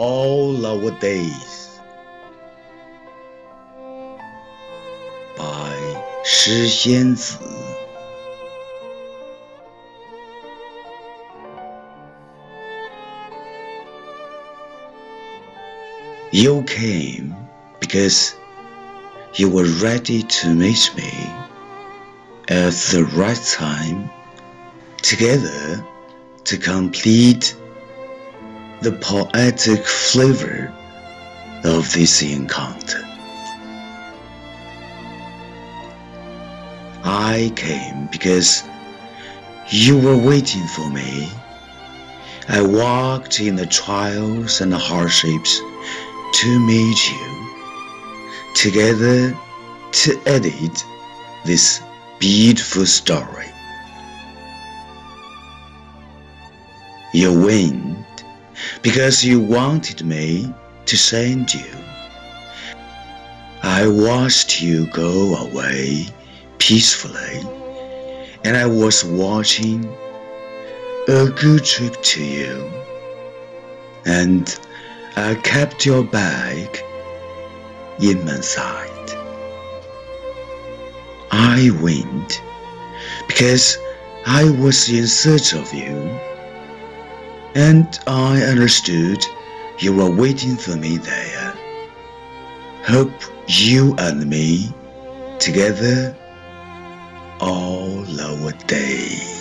all our days by 诗仙子 You came because you were ready to meet me at the right time, together to complete the poetic flavor of this encounter. I came because you were waiting for me. I walked in the trials and the hardships to meet you, together to edit this beautiful story. You went because you wanted me to send you. I watched you go away peacefully, and I was watching a good trip to you. And I kept your bag in my side. I went because I was in search of you, and I understood you were waiting for me there. Hope you and me together all our days.